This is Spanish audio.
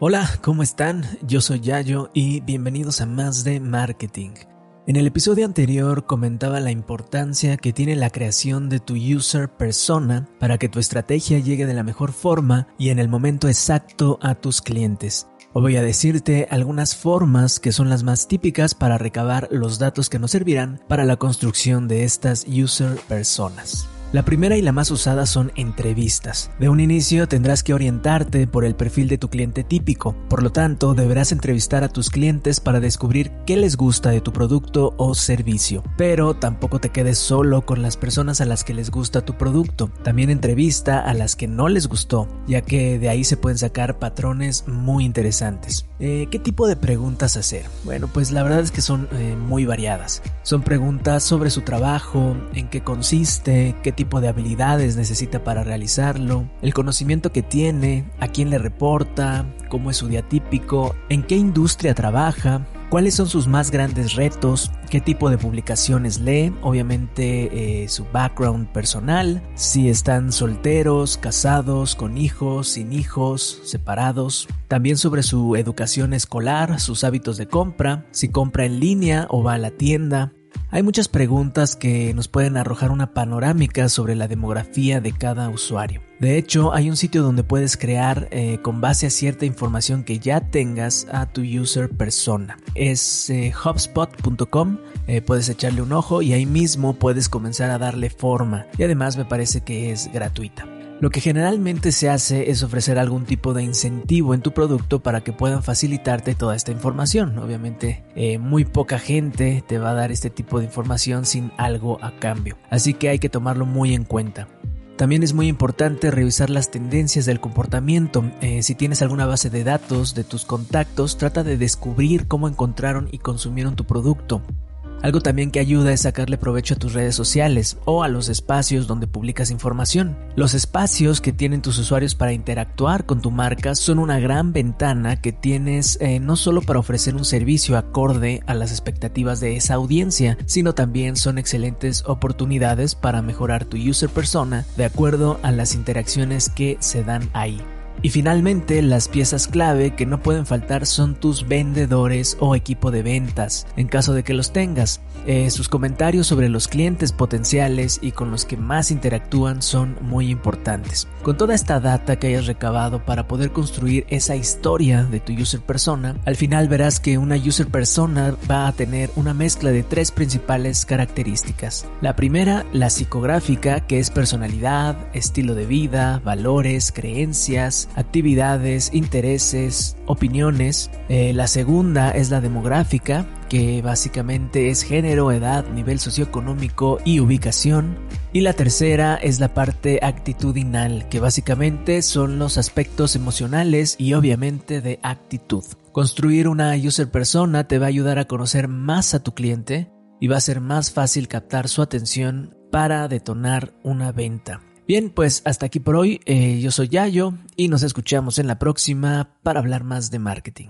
Hola, ¿cómo están? Yo soy Yayo y bienvenidos a Más de Marketing. En el episodio anterior comentaba la importancia que tiene la creación de tu user persona para que tu estrategia llegue de la mejor forma y en el momento exacto a tus clientes. Hoy voy a decirte algunas formas que son las más típicas para recabar los datos que nos servirán para la construcción de estas user personas. La primera y la más usada son entrevistas. De un inicio tendrás que orientarte por el perfil de tu cliente típico, por lo tanto deberás entrevistar a tus clientes para descubrir qué les gusta de tu producto o servicio. Pero tampoco te quedes solo con las personas a las que les gusta tu producto, también entrevista a las que no les gustó, ya que de ahí se pueden sacar patrones muy interesantes. Eh, ¿Qué tipo de preguntas hacer? Bueno, pues la verdad es que son eh, muy variadas. Son preguntas sobre su trabajo, en qué consiste, qué tipo tipo de habilidades necesita para realizarlo, el conocimiento que tiene, a quién le reporta, cómo es su día típico, en qué industria trabaja, cuáles son sus más grandes retos, qué tipo de publicaciones lee, obviamente eh, su background personal, si están solteros, casados, con hijos, sin hijos, separados, también sobre su educación escolar, sus hábitos de compra, si compra en línea o va a la tienda, hay muchas preguntas que nos pueden arrojar una panorámica sobre la demografía de cada usuario. De hecho, hay un sitio donde puedes crear eh, con base a cierta información que ya tengas a tu user persona. Es eh, hubspot.com, eh, puedes echarle un ojo y ahí mismo puedes comenzar a darle forma. Y además me parece que es gratuita. Lo que generalmente se hace es ofrecer algún tipo de incentivo en tu producto para que puedan facilitarte toda esta información. Obviamente eh, muy poca gente te va a dar este tipo de información sin algo a cambio. Así que hay que tomarlo muy en cuenta. También es muy importante revisar las tendencias del comportamiento. Eh, si tienes alguna base de datos de tus contactos, trata de descubrir cómo encontraron y consumieron tu producto. Algo también que ayuda es sacarle provecho a tus redes sociales o a los espacios donde publicas información. Los espacios que tienen tus usuarios para interactuar con tu marca son una gran ventana que tienes eh, no solo para ofrecer un servicio acorde a las expectativas de esa audiencia, sino también son excelentes oportunidades para mejorar tu user persona de acuerdo a las interacciones que se dan ahí. Y finalmente, las piezas clave que no pueden faltar son tus vendedores o equipo de ventas, en caso de que los tengas. Eh, sus comentarios sobre los clientes potenciales y con los que más interactúan son muy importantes. Con toda esta data que hayas recabado para poder construir esa historia de tu user persona, al final verás que una user persona va a tener una mezcla de tres principales características. La primera, la psicográfica, que es personalidad, estilo de vida, valores, creencias, actividades, intereses, opiniones. Eh, la segunda es la demográfica, que básicamente es género, edad, nivel socioeconómico y ubicación. Y la tercera es la parte actitudinal, que básicamente son los aspectos emocionales y obviamente de actitud. Construir una user persona te va a ayudar a conocer más a tu cliente y va a ser más fácil captar su atención para detonar una venta. Bien, pues hasta aquí por hoy. Eh, yo soy Yayo y nos escuchamos en la próxima para hablar más de marketing.